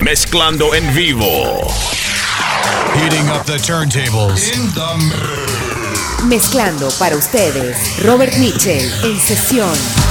Mezclando en vivo. Heating up the turntables. In the... Mezclando para ustedes, Robert Mitchell en sesión.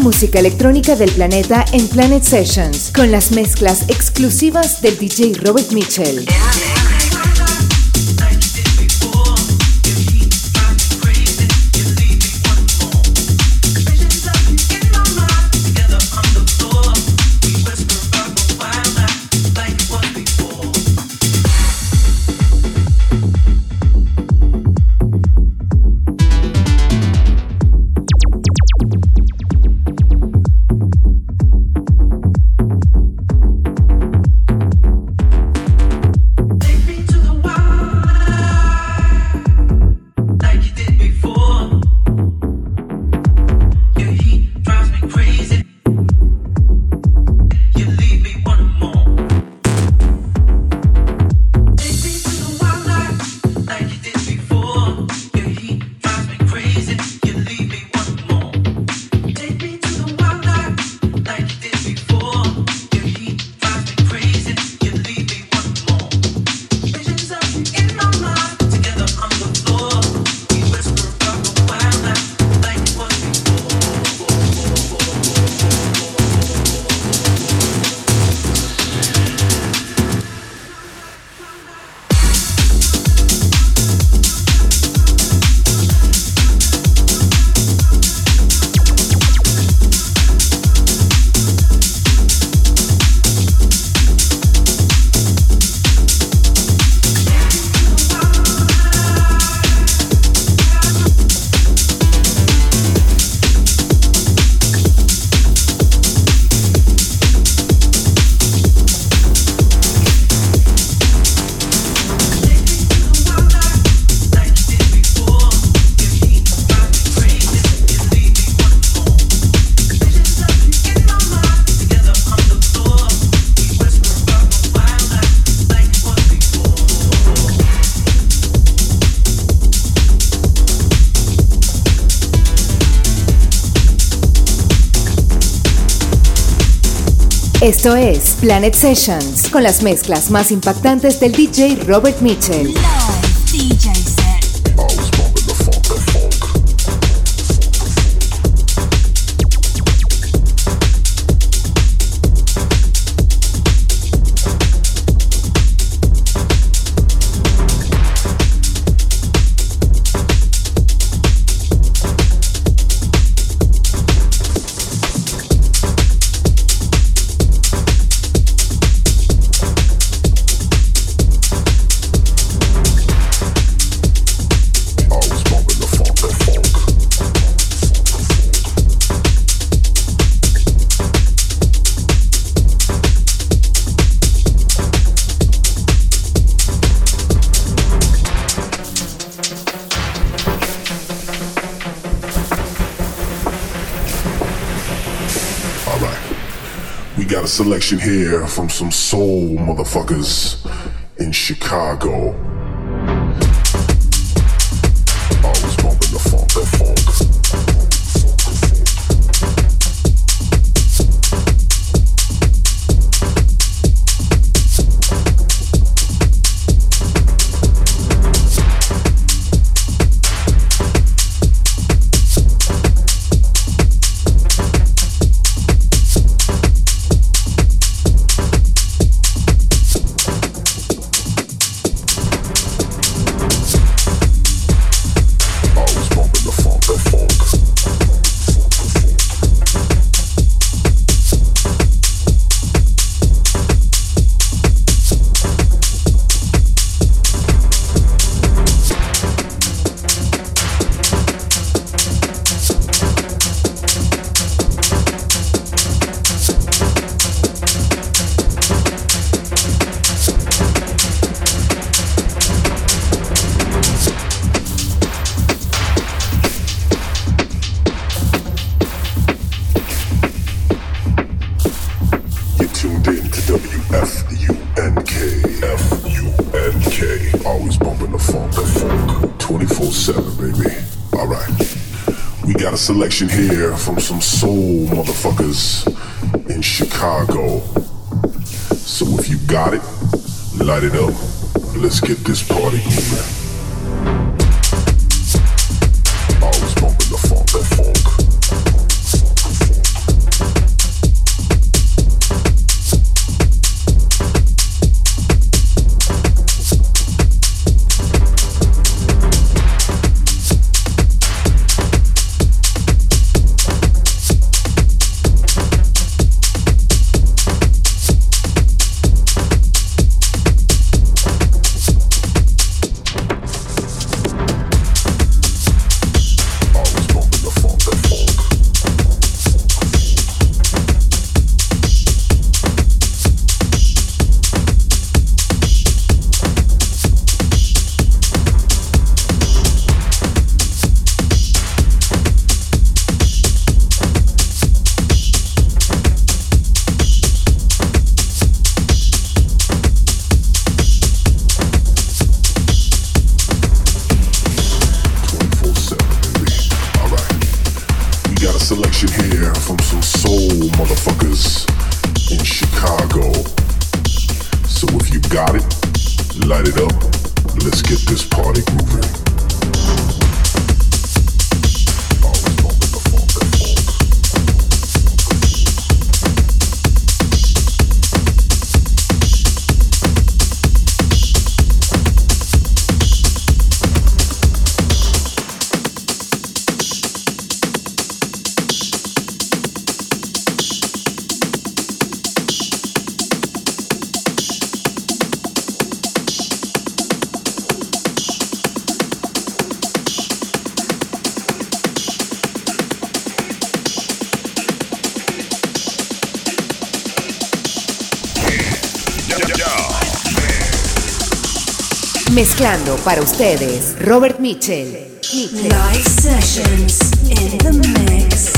Música electrónica del planeta en Planet Sessions, con las mezclas exclusivas del DJ Robert Mitchell. Esto es Planet Sessions, con las mezclas más impactantes del DJ Robert Mitchell. Selection here from some soul motherfuckers in Chicago. Selection here from some soul motherfuckers in Chicago. So if you got it, light it up. Let's get this party selection here from some soul motherfuckers in Chicago. So if you got it, light it up. Let's get this party moving. Mezclando para ustedes, Robert Mitchell. Mitchell. Live sessions in the mix.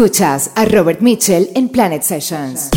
Escuchas a Robert Mitchell en Planet Sessions.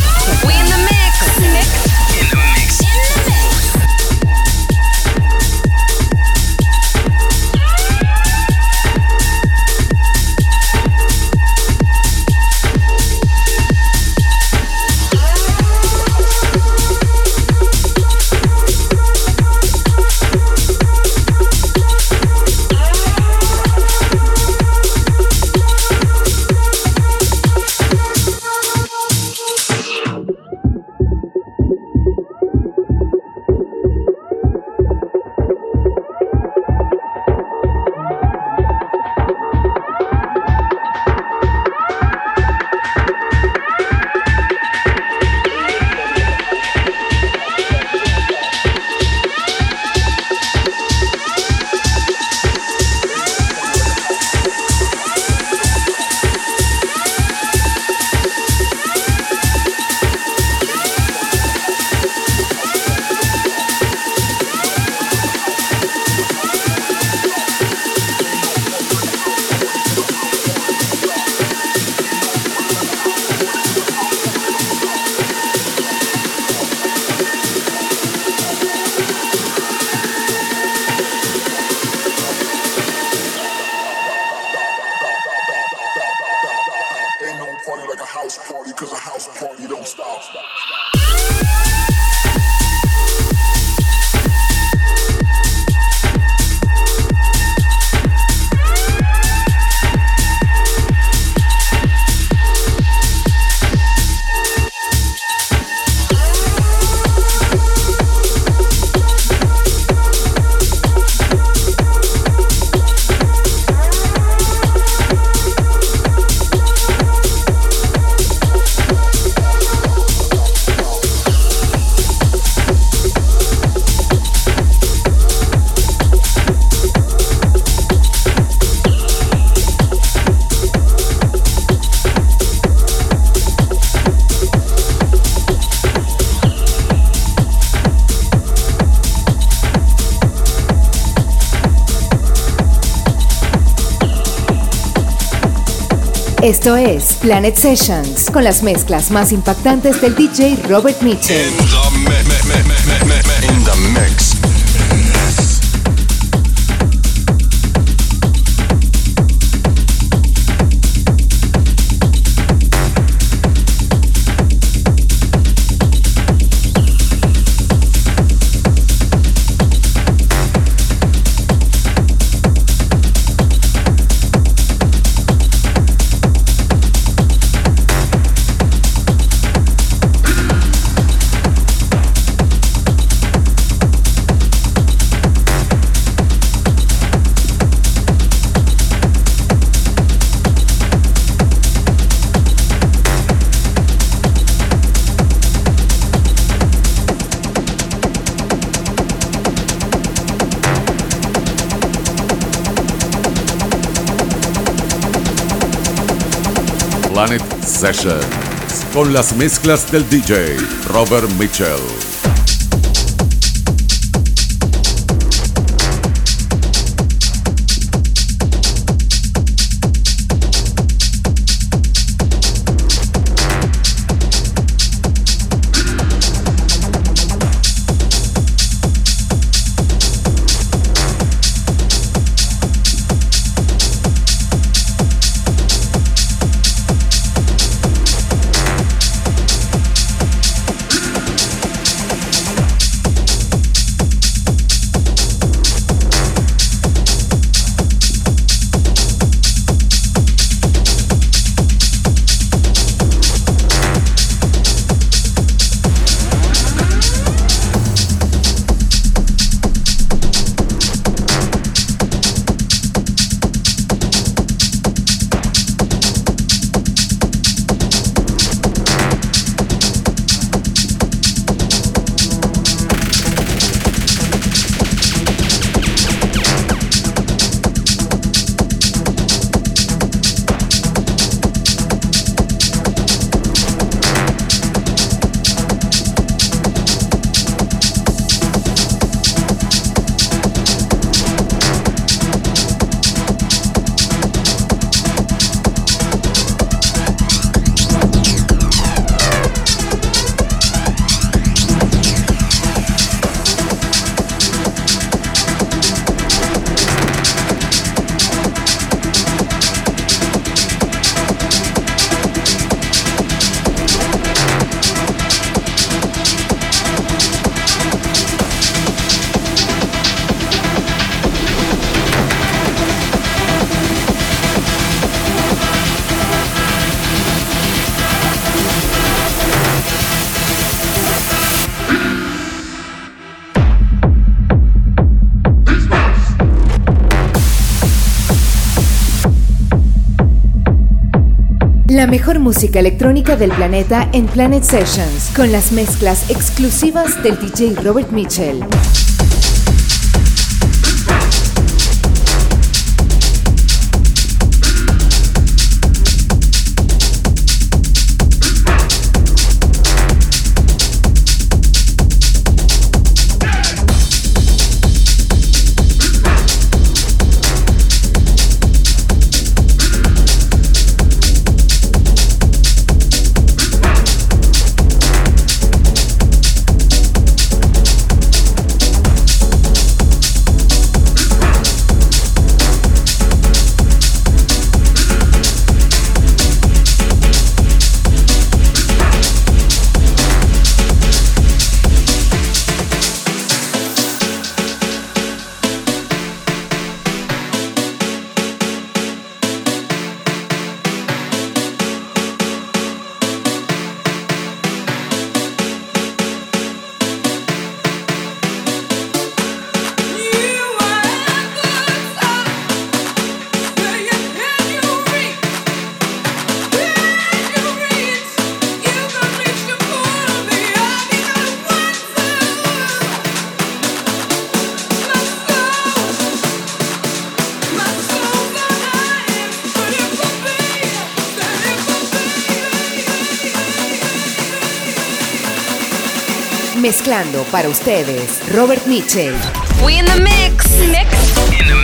Esto es Planet Sessions con las mezclas más impactantes del DJ Robert Mitchell. Sessions con las mezclas del DJ Robert Mitchell. Música electrónica del planeta en Planet Sessions, con las mezclas exclusivas del DJ Robert Mitchell. Mezclando para ustedes, Robert Mitchell. We in the mix. Mix. In the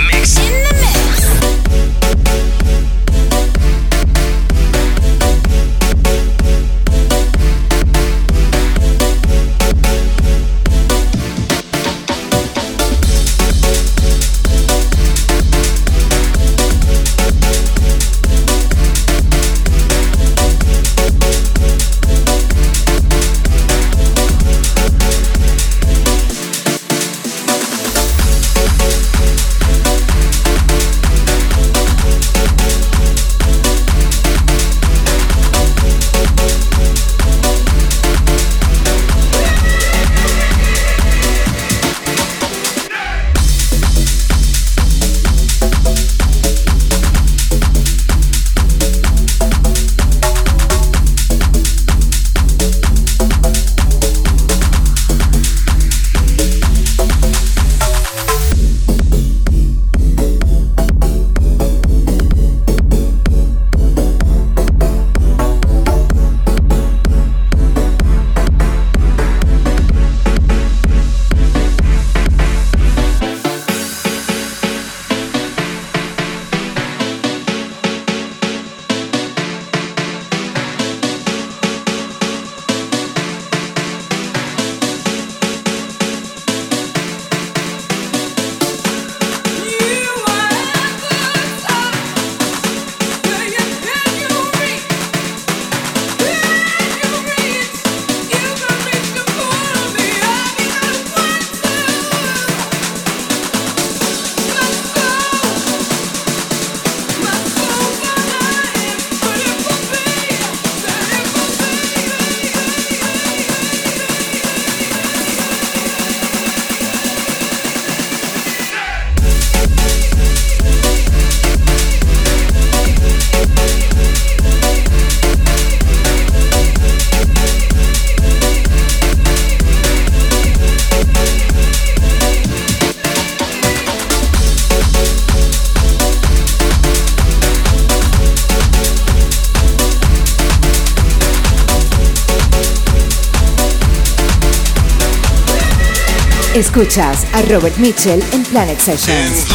Escuchas a Robert Mitchell en Planet Sessions.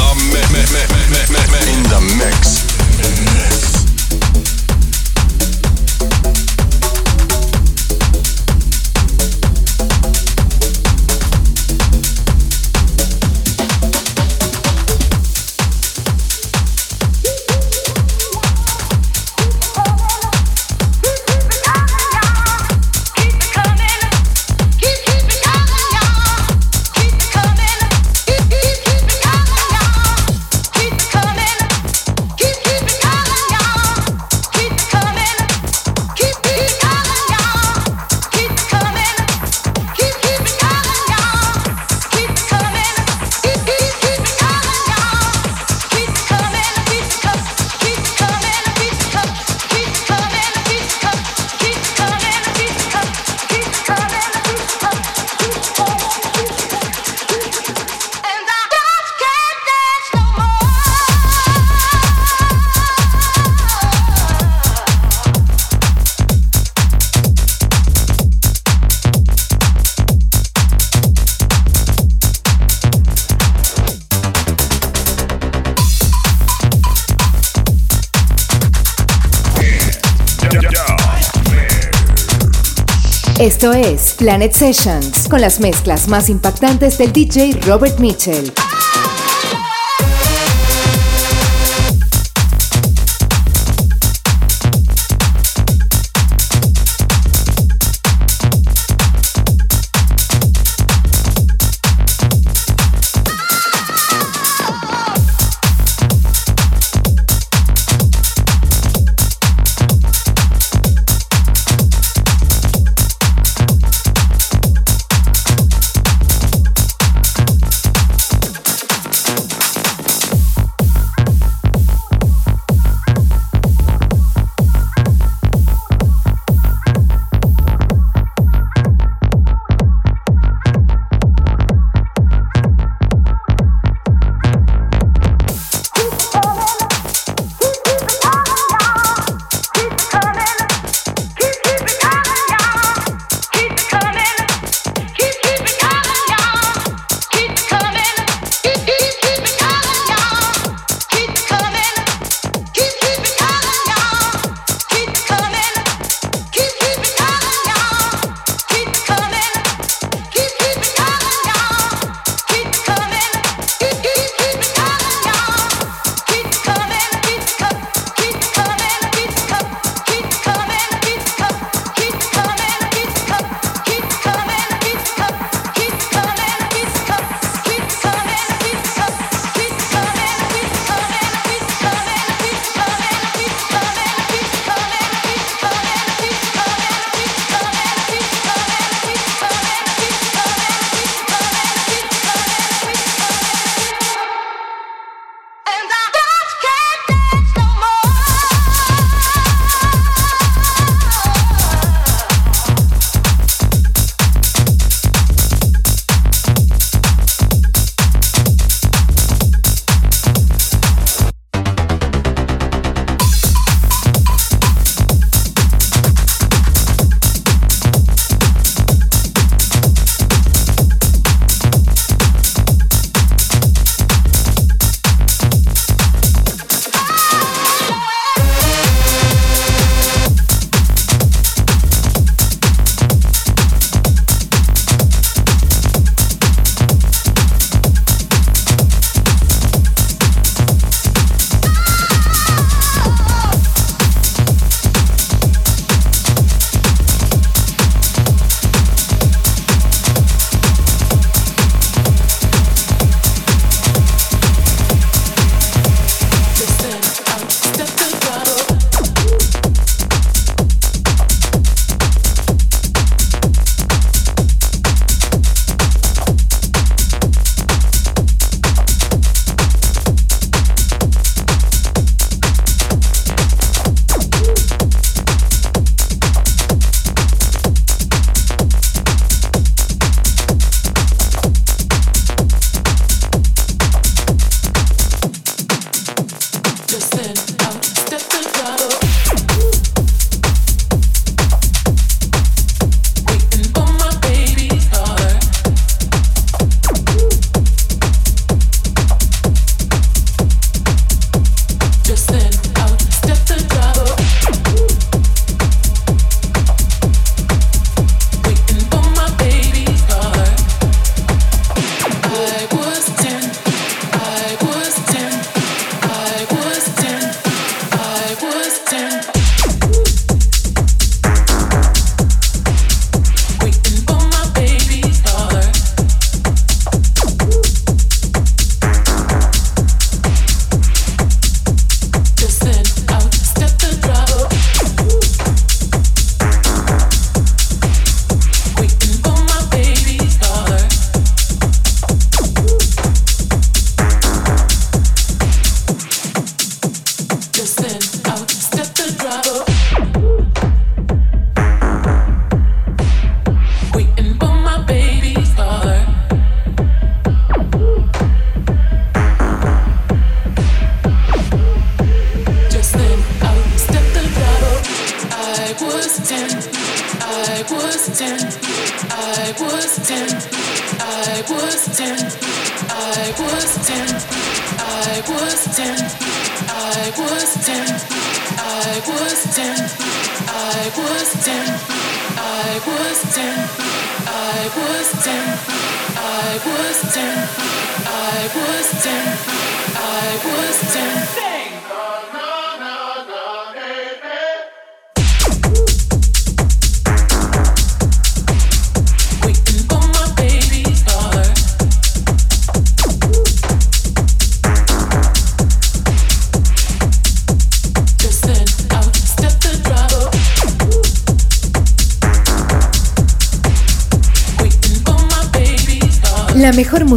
Esto es Planet Sessions, con las mezclas más impactantes del DJ Robert Mitchell.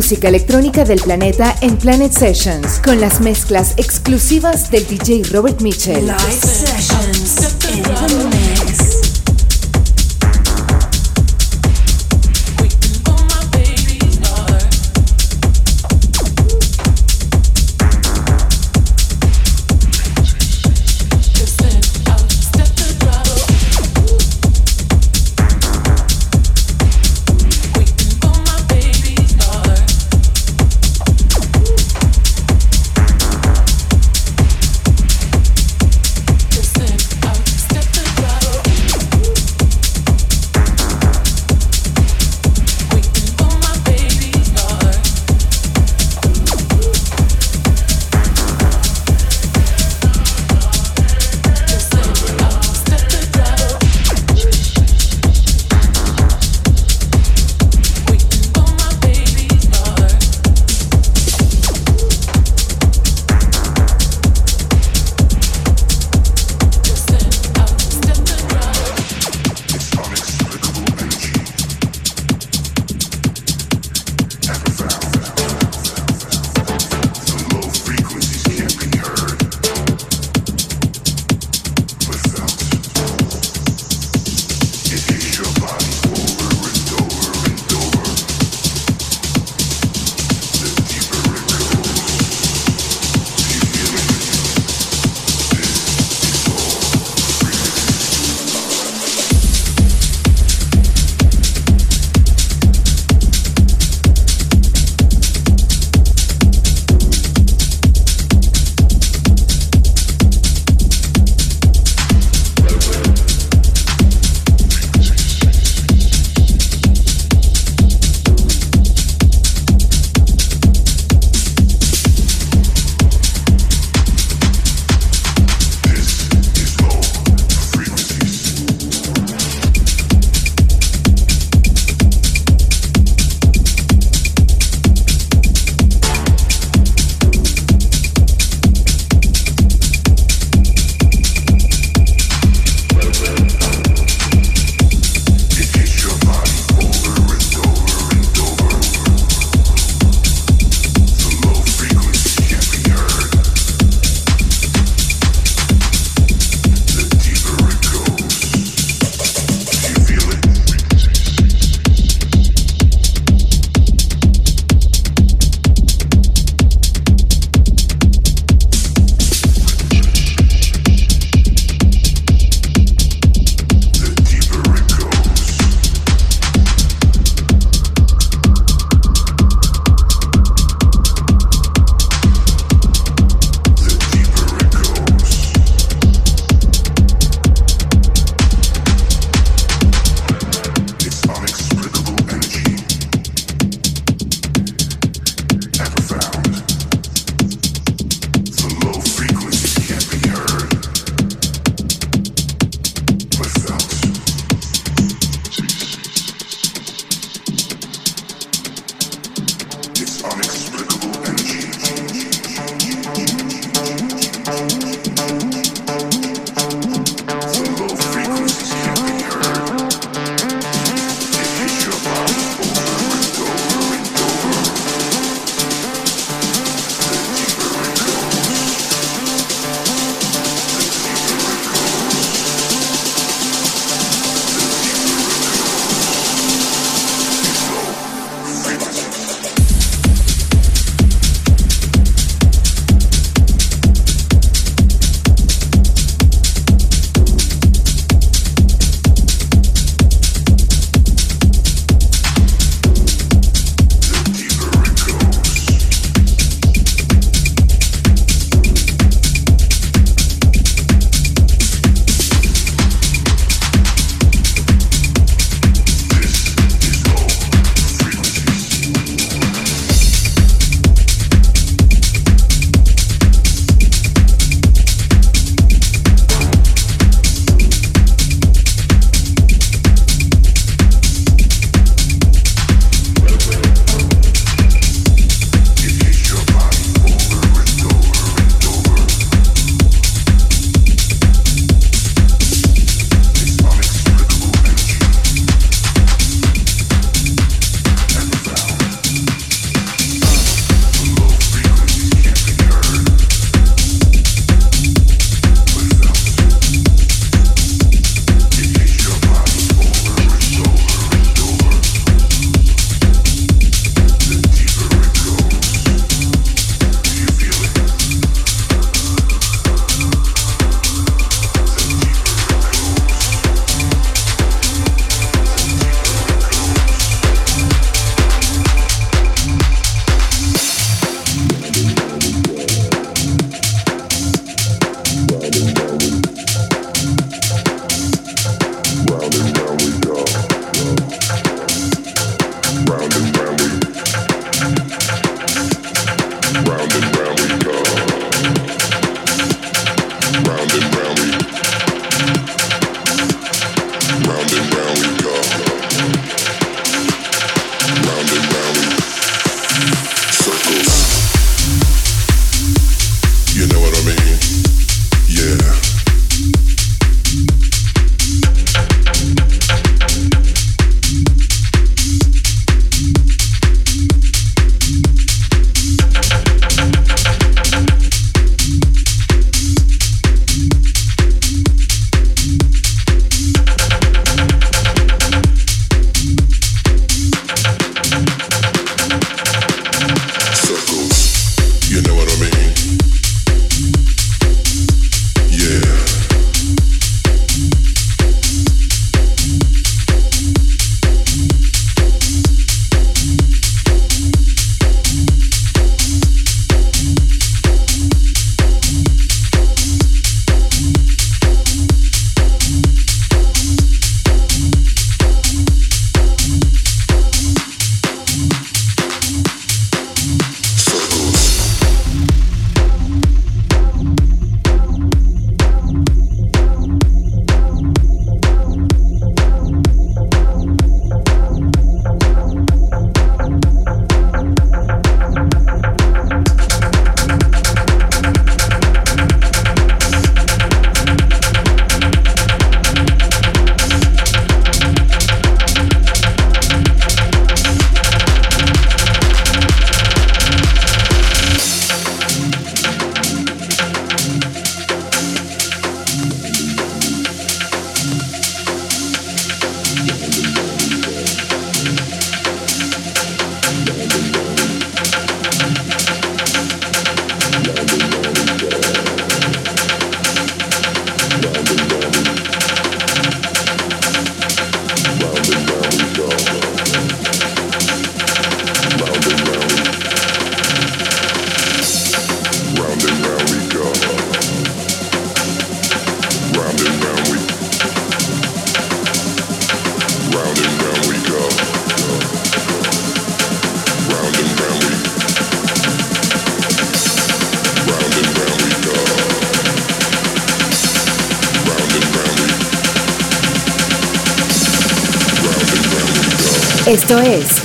Música electrónica del planeta en Planet Sessions, con las mezclas exclusivas del DJ Robert Mitchell.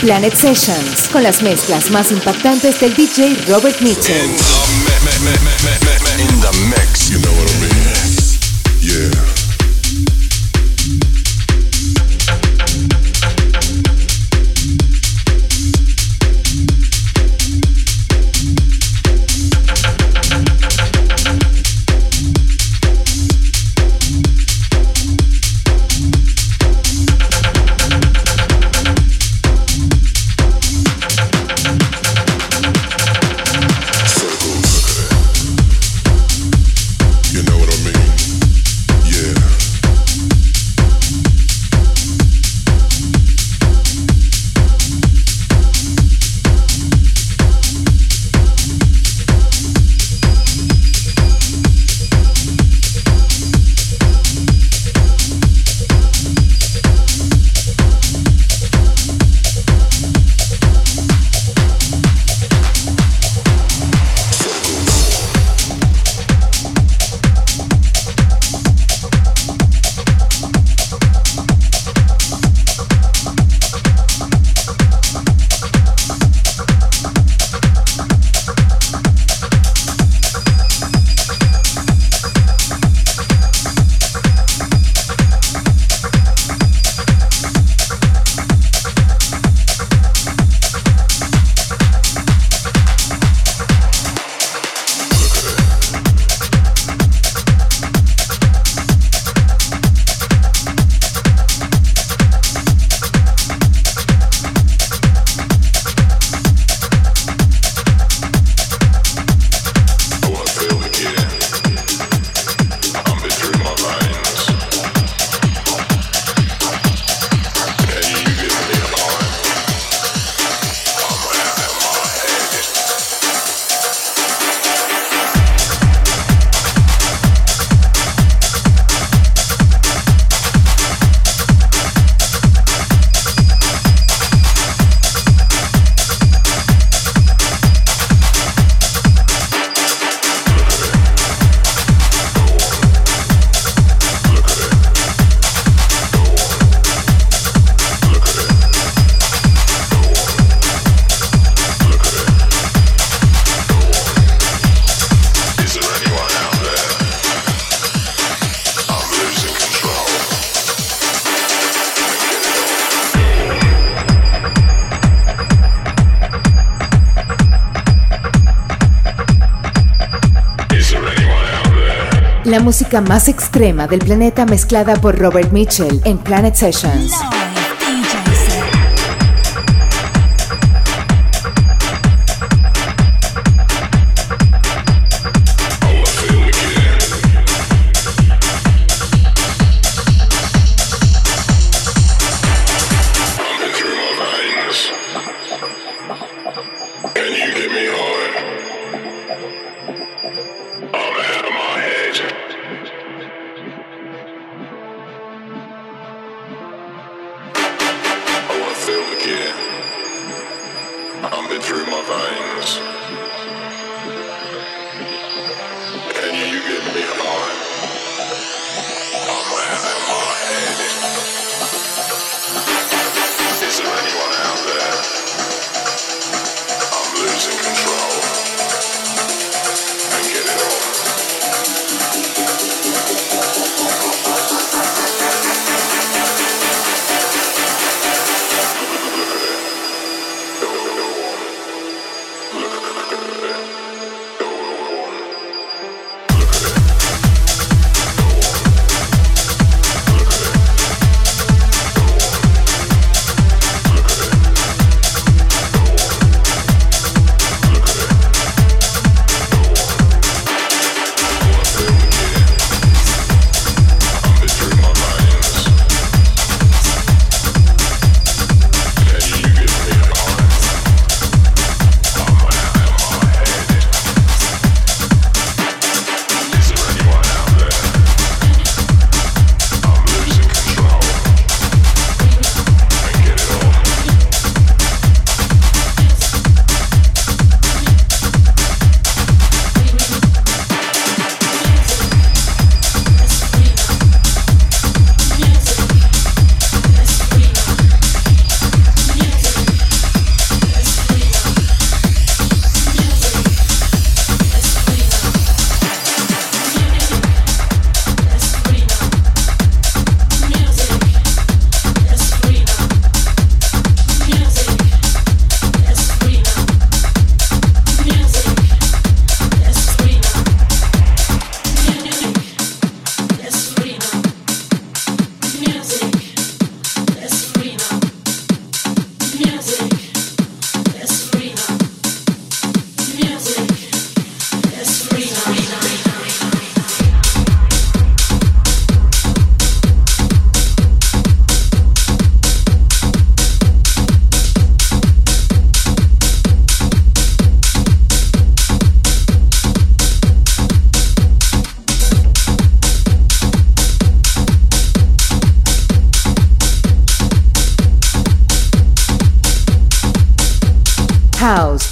Planet Sessions, con las mezclas más impactantes del DJ Robert Mitchell. Más extrema del planeta mezclada por Robert Mitchell en Planet Sessions.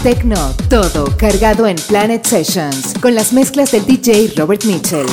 Tecno, todo cargado en Planet Sessions, con las mezclas del DJ Robert Mitchell.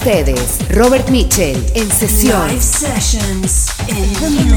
ustedes, Robert Mitchell, en sesión. Live sessions in the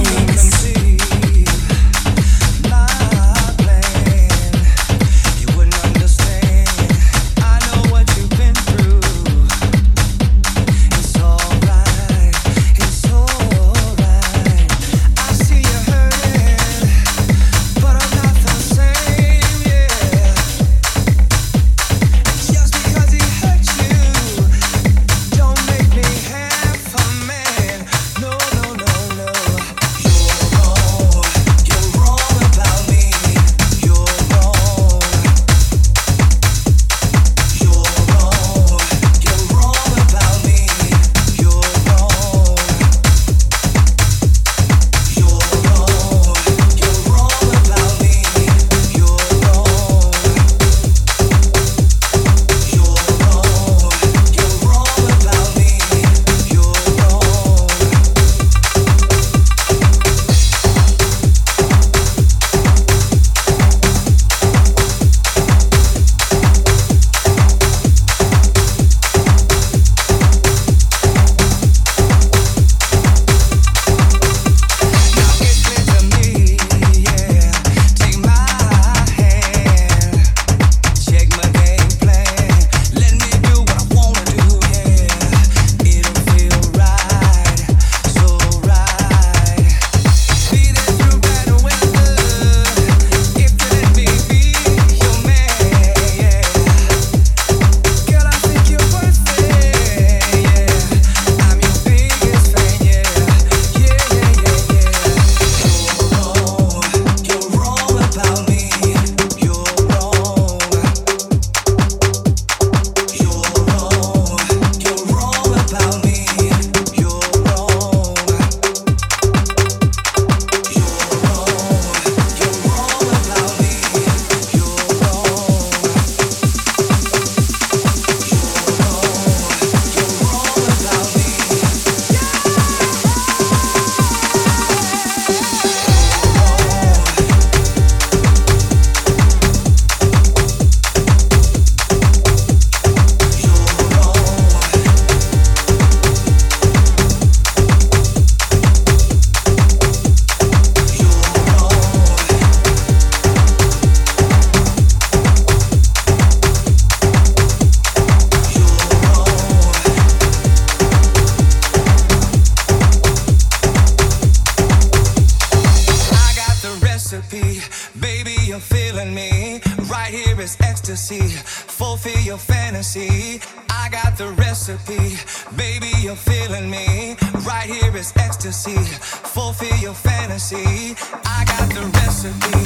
fulfill your fantasy. I got the recipe, baby. You're feeling me. Right here is ecstasy. Fulfill your fantasy. I got the recipe,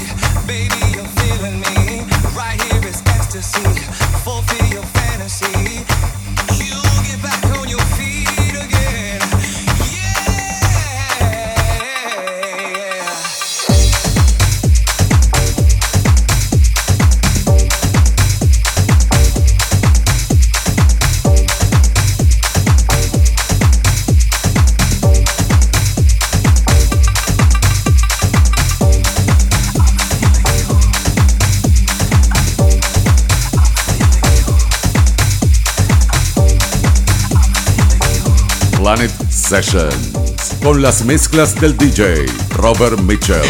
baby. You're feeling me. Right here is ecstasy. Fulfill your fantasy. You get back on your feet Sessions. Con las mezclas del DJ Robert Mitchell.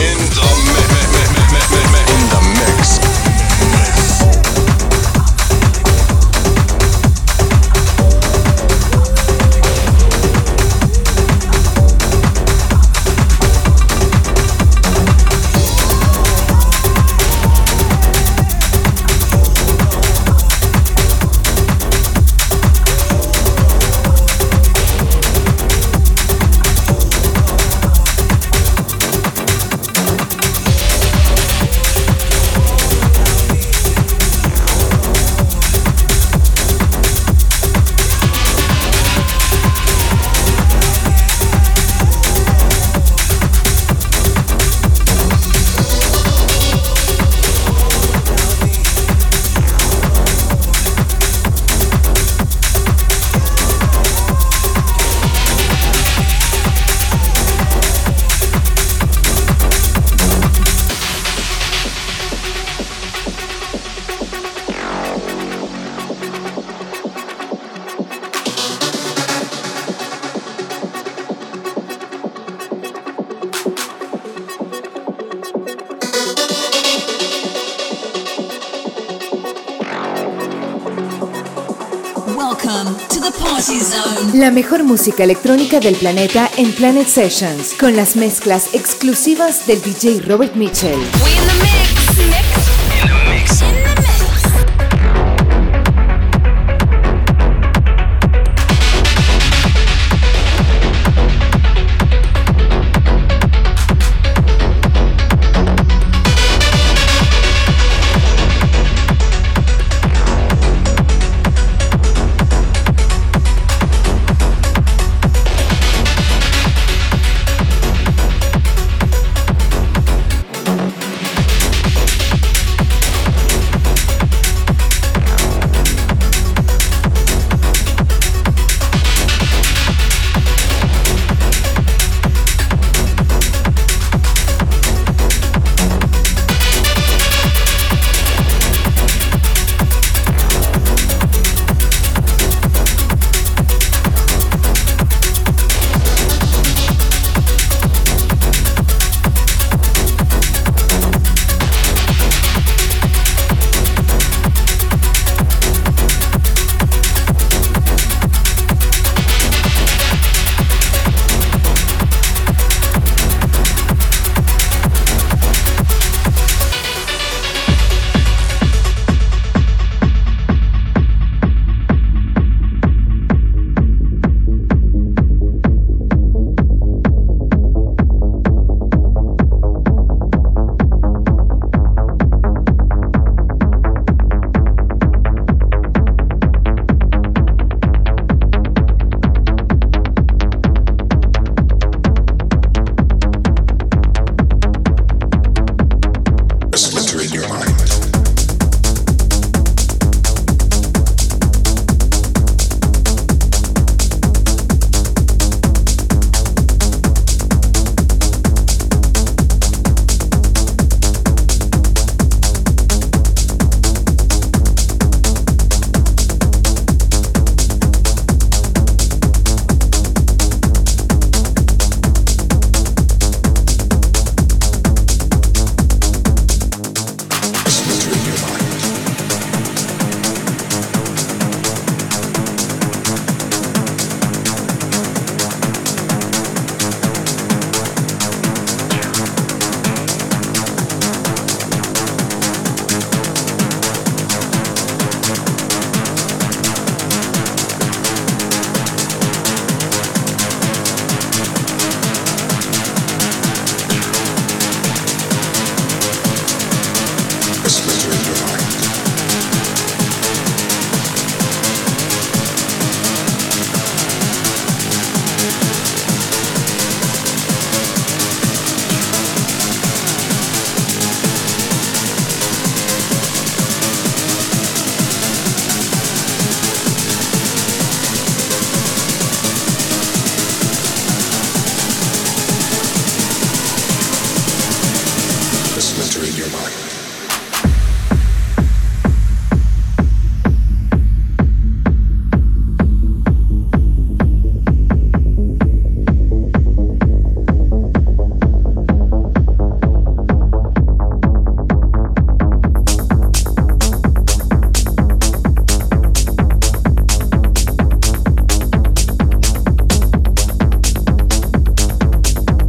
Música electrónica del planeta en Planet Sessions, con las mezclas exclusivas del DJ Robert Mitchell.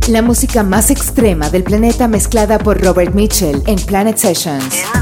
La música más extrema del planeta mezclada por Robert Mitchell en Planet Sessions.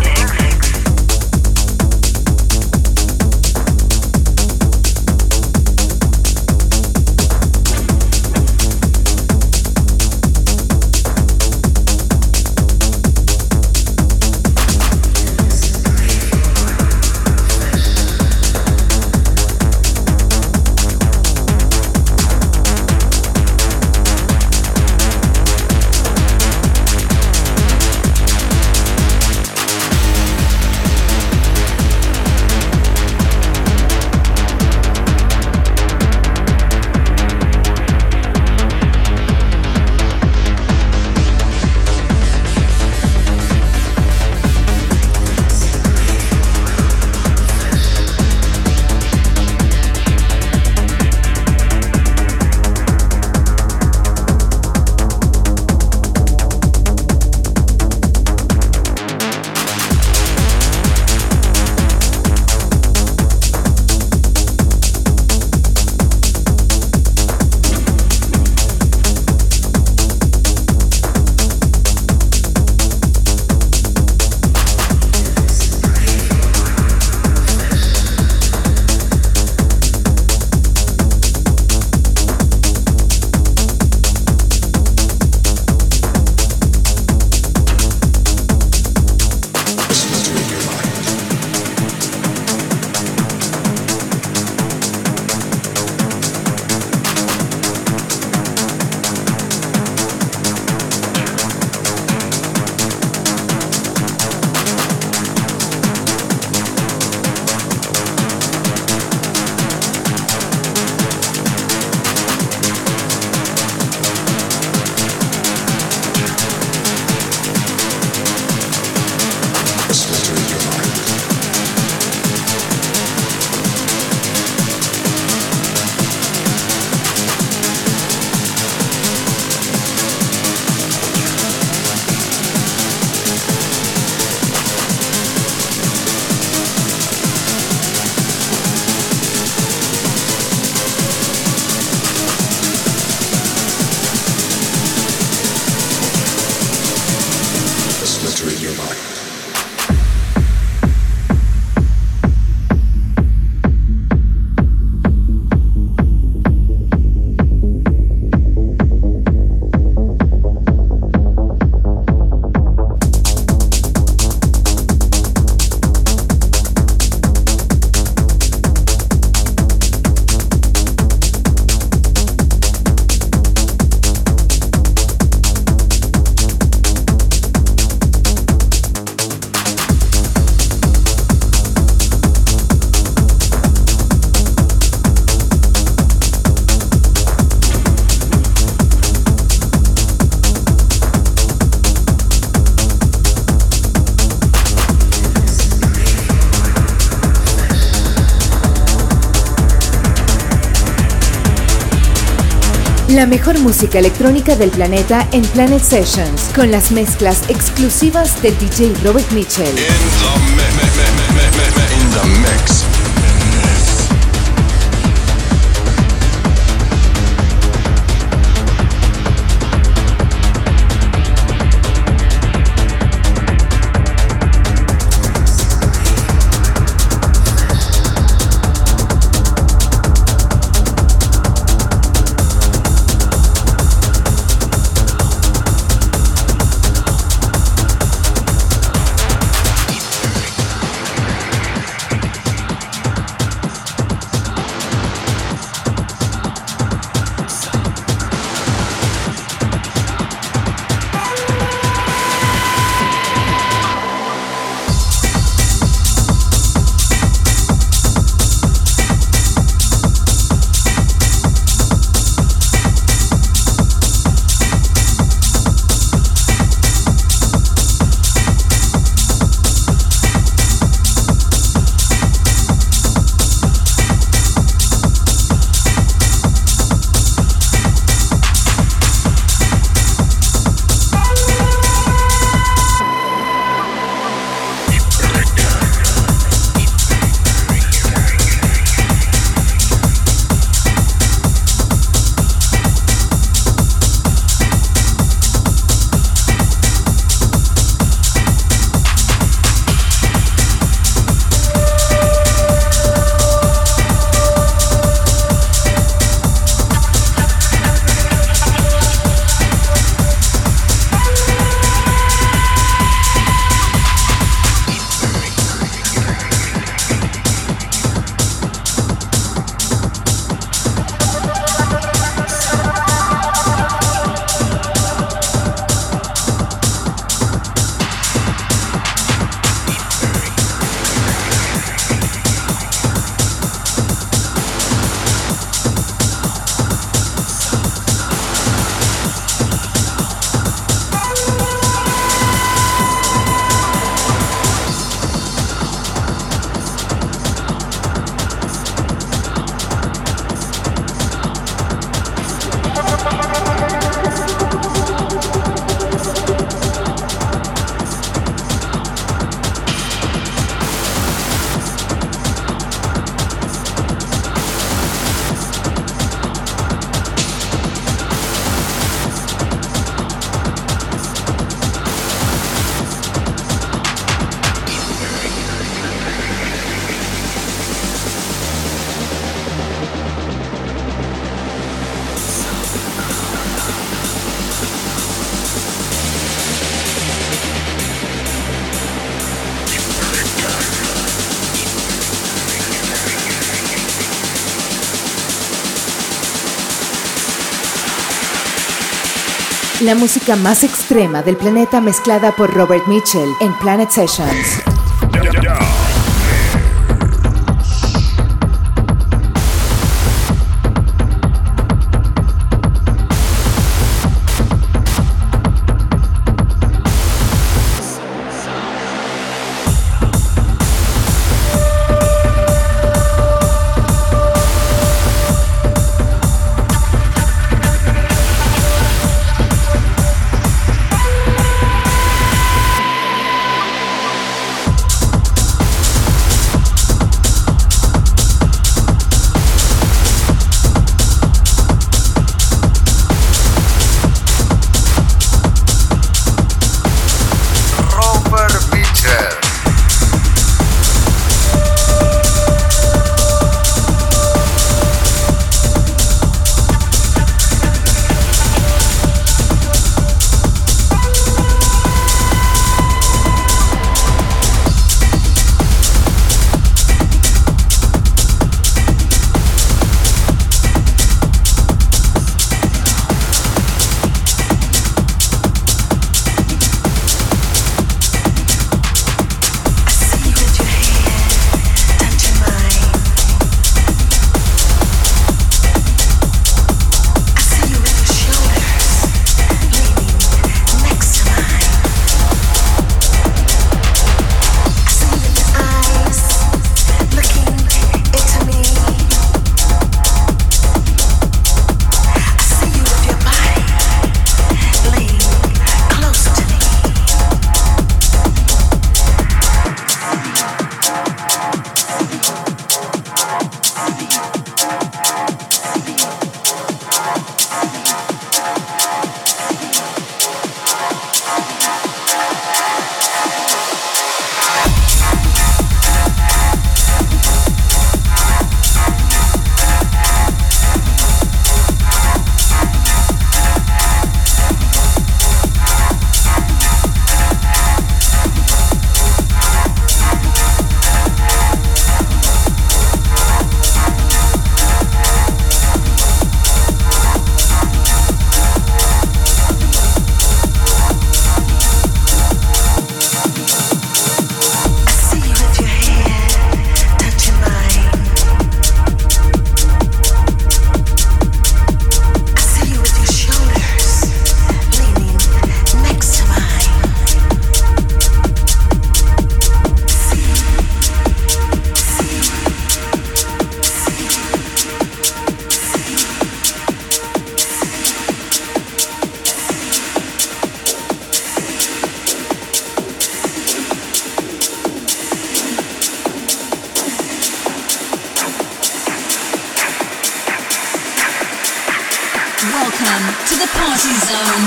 La mejor música electrónica del planeta en Planet Sessions, con las mezclas exclusivas del DJ Robert Mitchell. La música más extrema del planeta mezclada por Robert Mitchell en Planet Sessions.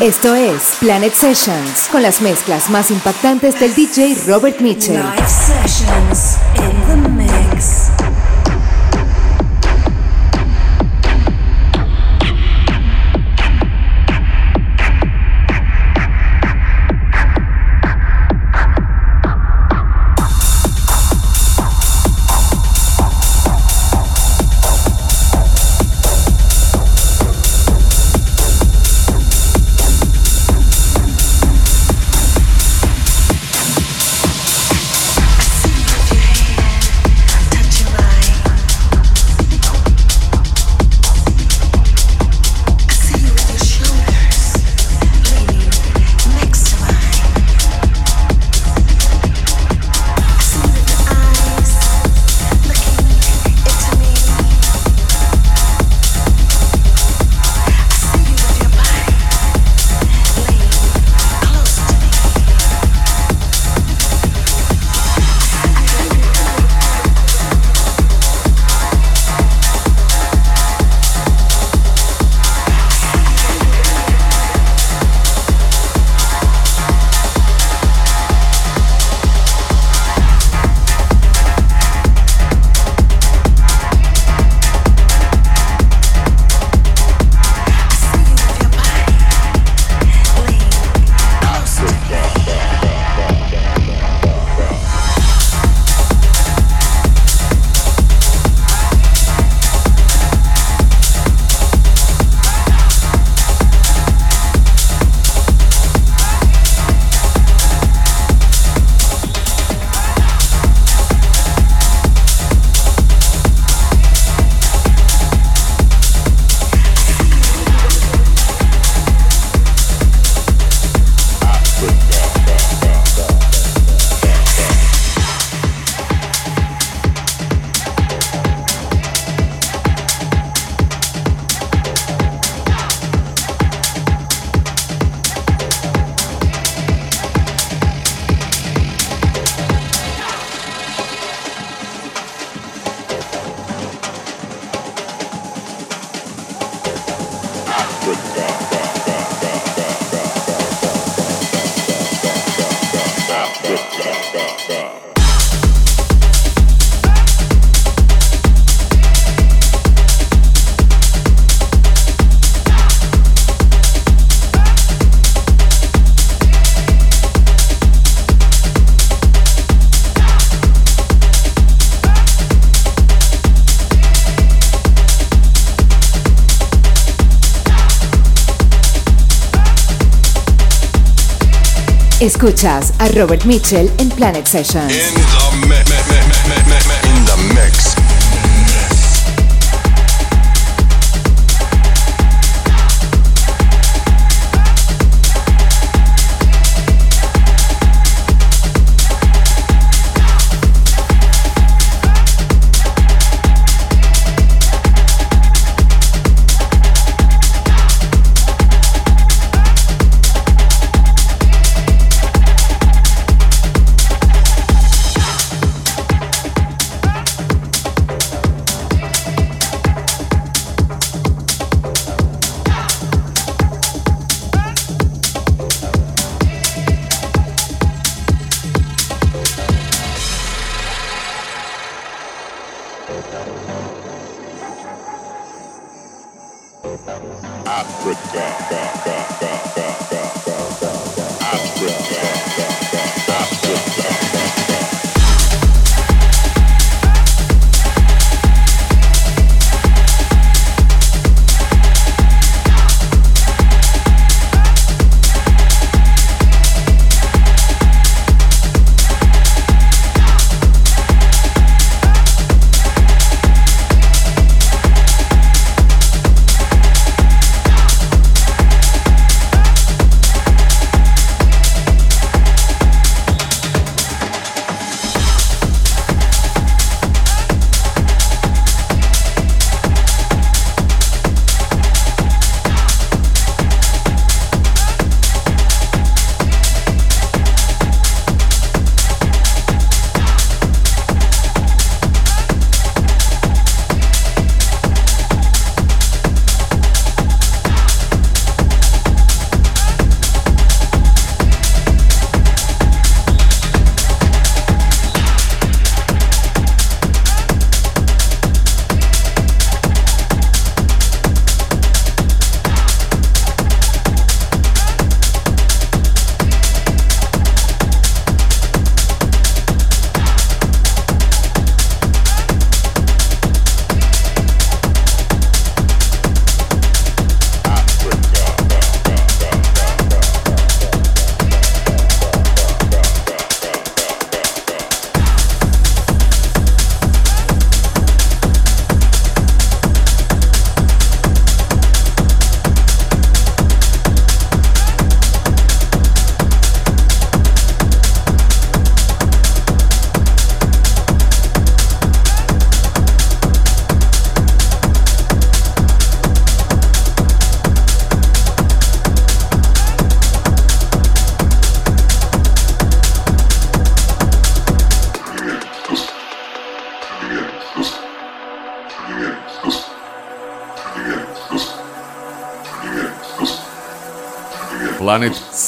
Esto es Planet Sessions con las mezclas más impactantes del DJ Robert Mitchell. Live sessions in the mix. Escuchas a Robert Mitchell en Planet Sessions.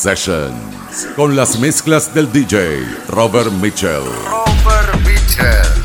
Sessions con las mezclas del DJ Robert Mitchell. Robert Mitchell.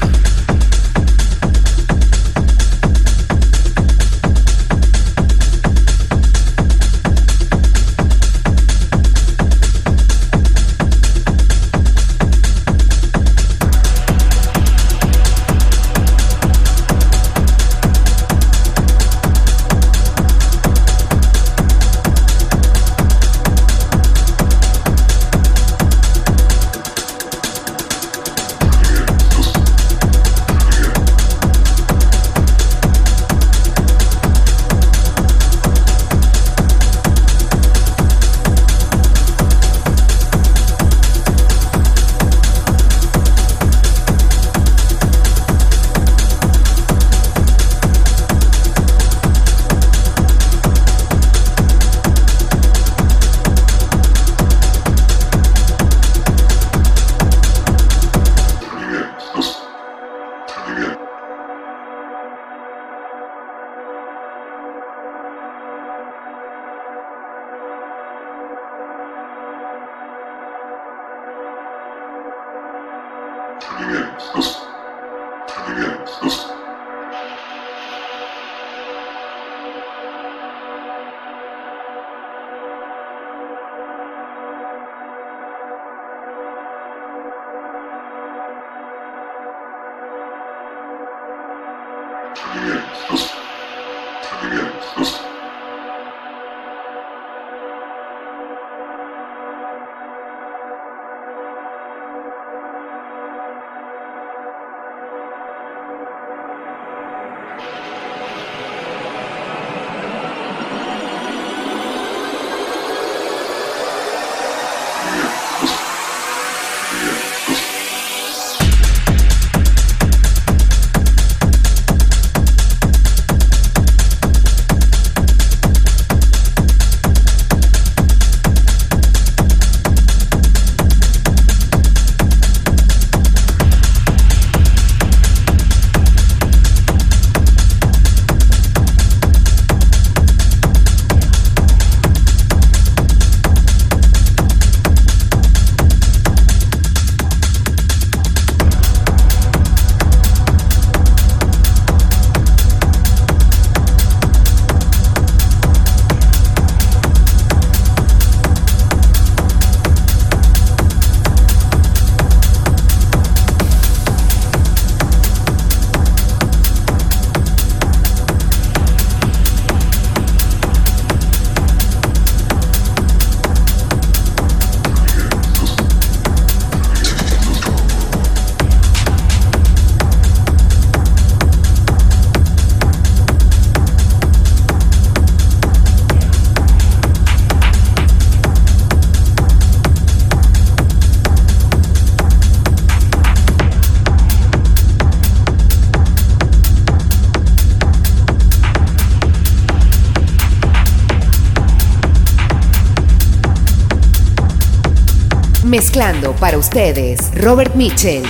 Para ustedes, Robert Mitchell.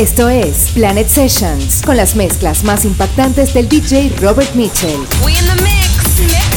Esto es Planet Sessions con las mezclas más impactantes del DJ Robert Mitchell. We in the mix.